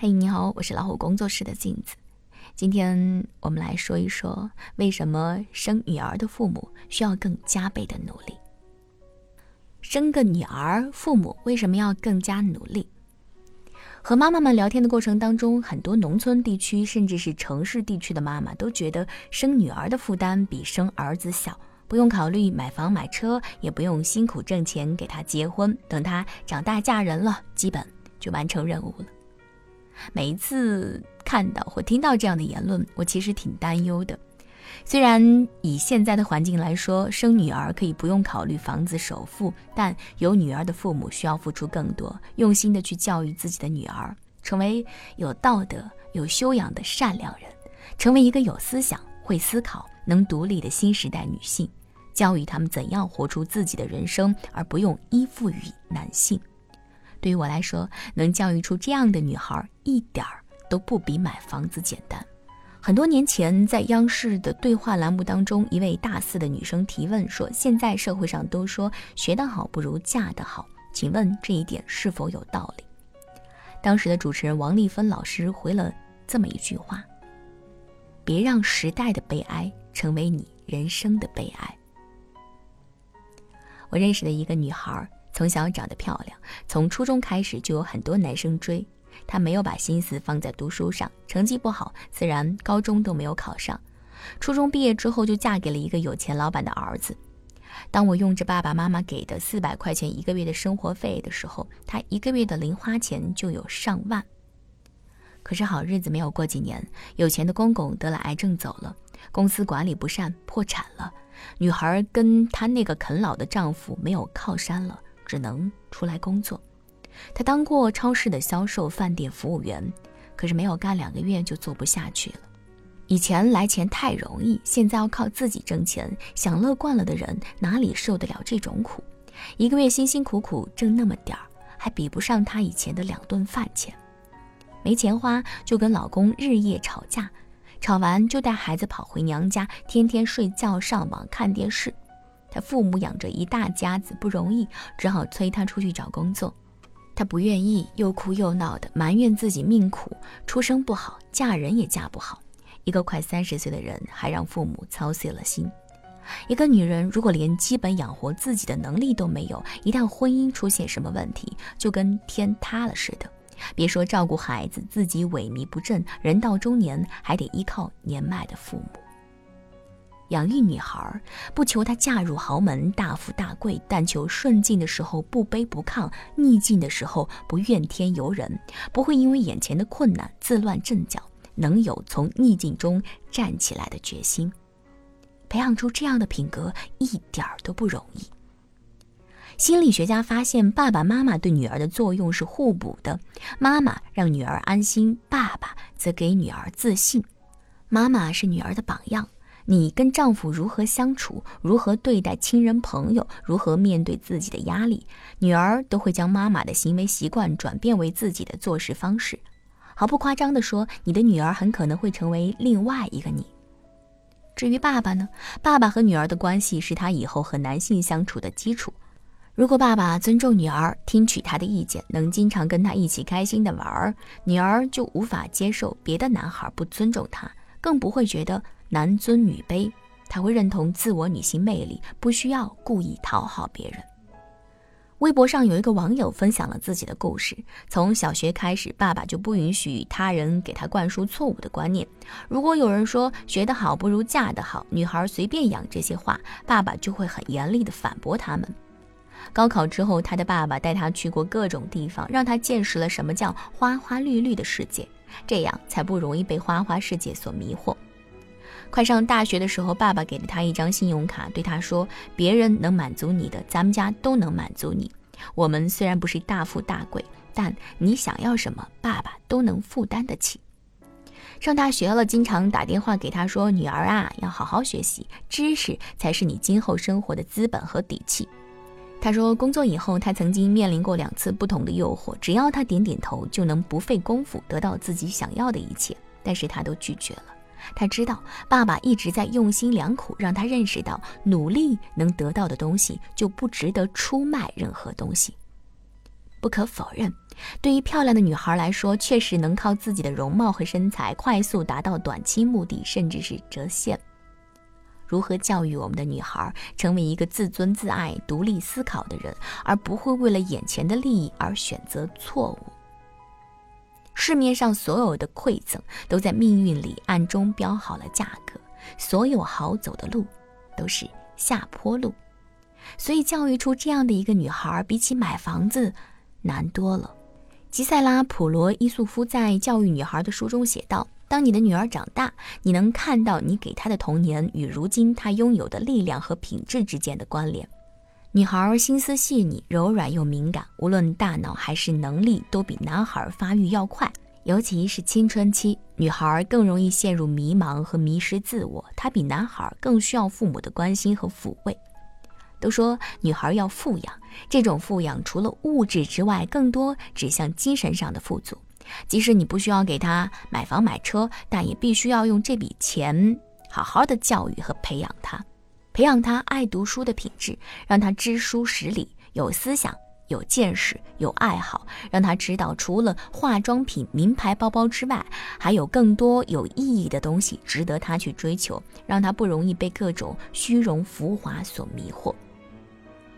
嘿，你好，我是老虎工作室的镜子。今天我们来说一说，为什么生女儿的父母需要更加倍的努力。生个女儿，父母为什么要更加努力？和妈妈们聊天的过程当中，很多农村地区甚至是城市地区的妈妈都觉得生女儿的负担比生儿子小，不用考虑买房买车，也不用辛苦挣钱给她结婚，等她长大嫁人了，基本就完成任务了。每一次看到或听到这样的言论，我其实挺担忧的。虽然以现在的环境来说，生女儿可以不用考虑房子首付，但有女儿的父母需要付出更多，用心的去教育自己的女儿，成为有道德、有修养的善良人，成为一个有思想、会思考、能独立的新时代女性，教育他们怎样活出自己的人生，而不用依附于男性。对于我来说，能教育出这样的女孩，一点儿都不比买房子简单。很多年前，在央视的对话栏目当中，一位大四的女生提问说：“现在社会上都说学得好不如嫁得好，请问这一点是否有道理？”当时的主持人王丽芬老师回了这么一句话：“别让时代的悲哀成为你人生的悲哀。”我认识的一个女孩。从小长得漂亮，从初中开始就有很多男生追。她没有把心思放在读书上，成绩不好，自然高中都没有考上。初中毕业之后就嫁给了一个有钱老板的儿子。当我用着爸爸妈妈给的四百块钱一个月的生活费的时候，他一个月的零花钱就有上万。可是好日子没有过几年，有钱的公公得了癌症走了，公司管理不善破产了，女孩跟她那个啃老的丈夫没有靠山了。只能出来工作。他当过超市的销售、饭店服务员，可是没有干两个月就做不下去了。以前来钱太容易，现在要靠自己挣钱，享乐惯了的人哪里受得了这种苦？一个月辛辛苦苦挣那么点儿，还比不上他以前的两顿饭钱。没钱花，就跟老公日夜吵架，吵完就带孩子跑回娘家，天天睡觉、上网、看电视。他父母养着一大家子不容易，只好催他出去找工作。他不愿意，又哭又闹的埋怨自己命苦，出生不好，嫁人也嫁不好。一个快三十岁的人，还让父母操碎了心。一个女人如果连基本养活自己的能力都没有，一旦婚姻出现什么问题，就跟天塌了似的。别说照顾孩子，自己萎靡不振，人到中年还得依靠年迈的父母。养育女孩，不求她嫁入豪门、大富大贵，但求顺境的时候不卑不亢，逆境的时候不怨天尤人，不会因为眼前的困难自乱阵脚，能有从逆境中站起来的决心。培养出这样的品格一点儿都不容易。心理学家发现，爸爸妈妈对女儿的作用是互补的，妈妈让女儿安心，爸爸则给女儿自信。妈妈是女儿的榜样。你跟丈夫如何相处，如何对待亲人朋友，如何面对自己的压力，女儿都会将妈妈的行为习惯转变为自己的做事方式。毫不夸张地说，你的女儿很可能会成为另外一个你。至于爸爸呢？爸爸和女儿的关系是他以后和男性相处的基础。如果爸爸尊重女儿，听取她的意见，能经常跟她一起开心的玩儿，女儿就无法接受别的男孩不尊重她，更不会觉得。男尊女卑，他会认同自我女性魅力，不需要故意讨好别人。微博上有一个网友分享了自己的故事：从小学开始，爸爸就不允许他人给他灌输错误的观念。如果有人说“学得好不如嫁得好”，女孩随便养这些话，爸爸就会很严厉地反驳他们。高考之后，他的爸爸带他去过各种地方，让他见识了什么叫花花绿绿的世界，这样才不容易被花花世界所迷惑。快上大学的时候，爸爸给了他一张信用卡，对他说：“别人能满足你的，咱们家都能满足你。我们虽然不是大富大贵，但你想要什么，爸爸都能负担得起。”上大学了，经常打电话给他说：“女儿啊，要好好学习，知识才是你今后生活的资本和底气。”他说，工作以后，他曾经面临过两次不同的诱惑，只要他点点头，就能不费功夫得到自己想要的一切，但是他都拒绝了。他知道爸爸一直在用心良苦，让他认识到努力能得到的东西就不值得出卖任何东西。不可否认，对于漂亮的女孩来说，确实能靠自己的容貌和身材快速达到短期目的，甚至是折现。如何教育我们的女孩成为一个自尊自爱、独立思考的人，而不会为了眼前的利益而选择错误？市面上所有的馈赠都在命运里暗中标好了价格，所有好走的路都是下坡路，所以教育出这样的一个女孩，比起买房子难多了。吉塞拉·普罗伊素夫在《教育女孩》的书中写道。当你的女儿长大，你能看到你给她的童年与如今她拥有的力量和品质之间的关联。女孩心思细腻、柔软又敏感，无论大脑还是能力都比男孩发育要快。尤其是青春期，女孩更容易陷入迷茫和迷失自我，她比男孩更需要父母的关心和抚慰。都说女孩要富养，这种富养除了物质之外，更多指向精神上的富足。即使你不需要给她买房买车，但也必须要用这笔钱好好的教育和培养她，培养他爱读书的品质，让他知书识礼，有思想、有见识、有爱好，让他知道除了化妆品、名牌包包之外，还有更多有意义的东西值得他去追求，让他不容易被各种虚荣浮华所迷惑。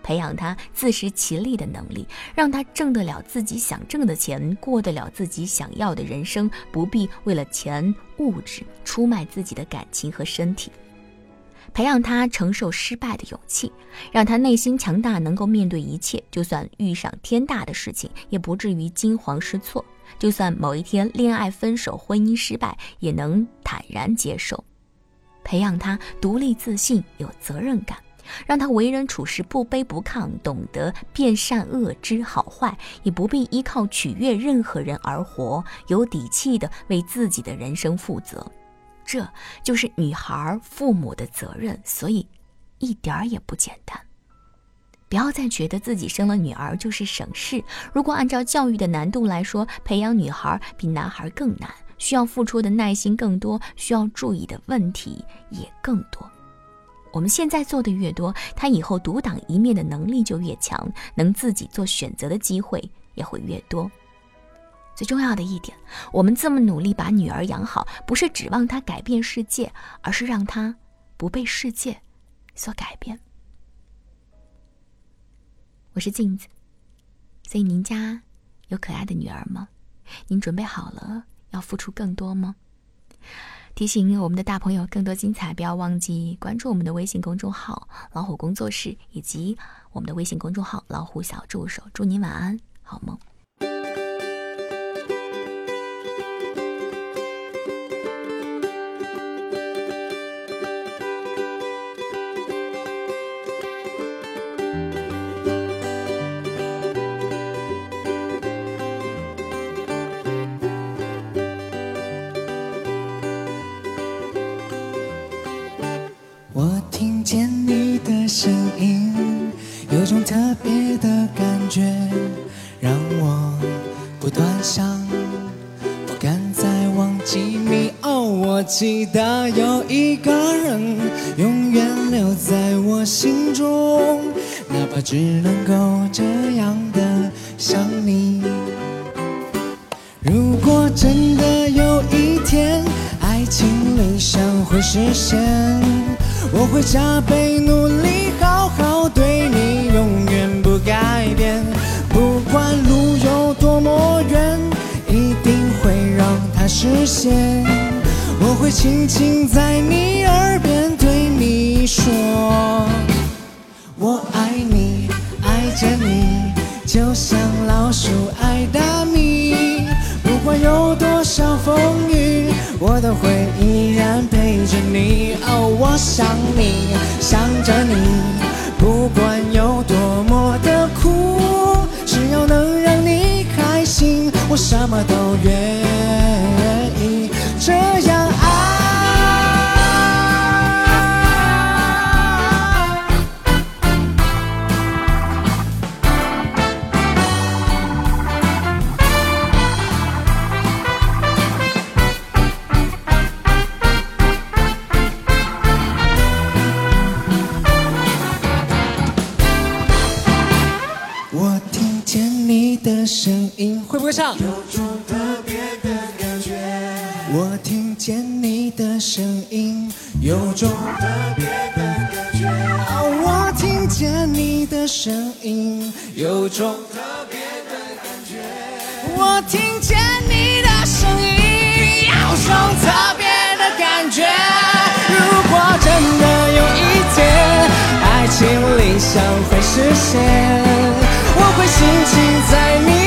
培养他自食其力的能力，让他挣得了自己想挣的钱，过得了自己想要的人生，不必为了钱物质出卖自己的感情和身体。培养他承受失败的勇气，让他内心强大，能够面对一切，就算遇上天大的事情，也不至于惊慌失措；就算某一天恋爱分手、婚姻失败，也能坦然接受。培养他独立自信、有责任感。让他为人处事不卑不亢，懂得辨善恶、知好坏，也不必依靠取悦任何人而活，有底气的为自己的人生负责。这就是女孩父母的责任，所以一点儿也不简单。不要再觉得自己生了女儿就是省事。如果按照教育的难度来说，培养女孩比男孩更难，需要付出的耐心更多，需要注意的问题也更多。我们现在做的越多，他以后独当一面的能力就越强，能自己做选择的机会也会越多。最重要的一点，我们这么努力把女儿养好，不是指望她改变世界，而是让她不被世界所改变。我是镜子，所以您家有可爱的女儿吗？您准备好了要付出更多吗？提醒我们的大朋友，更多精彩，不要忘记关注我们的微信公众号“老虎工作室”以及我们的微信公众号“老虎小助手”。祝您晚安，好梦。种特别的感觉让我不断想，不敢再忘记你。哦，我记得有一个人永远留在我心中，哪怕只能够这样的想你。如果真的有一天爱情理想会实现，我会加倍努力，实现。我会轻轻在你耳边对你说，我爱你，爱着你，就像老鼠爱大米。不管有多少风雨，我都会依然陪着你。哦，我想你，想着你，不管有多么的苦，只要能让你开心，我什么都愿意有种特别的感觉，我听见你的声音。有种特别的感觉，我听见你的声音。有种特别的感觉，我听见你的声音。有种特别的感觉，如果真的有一天，爱情理想会实现，我会心情在你。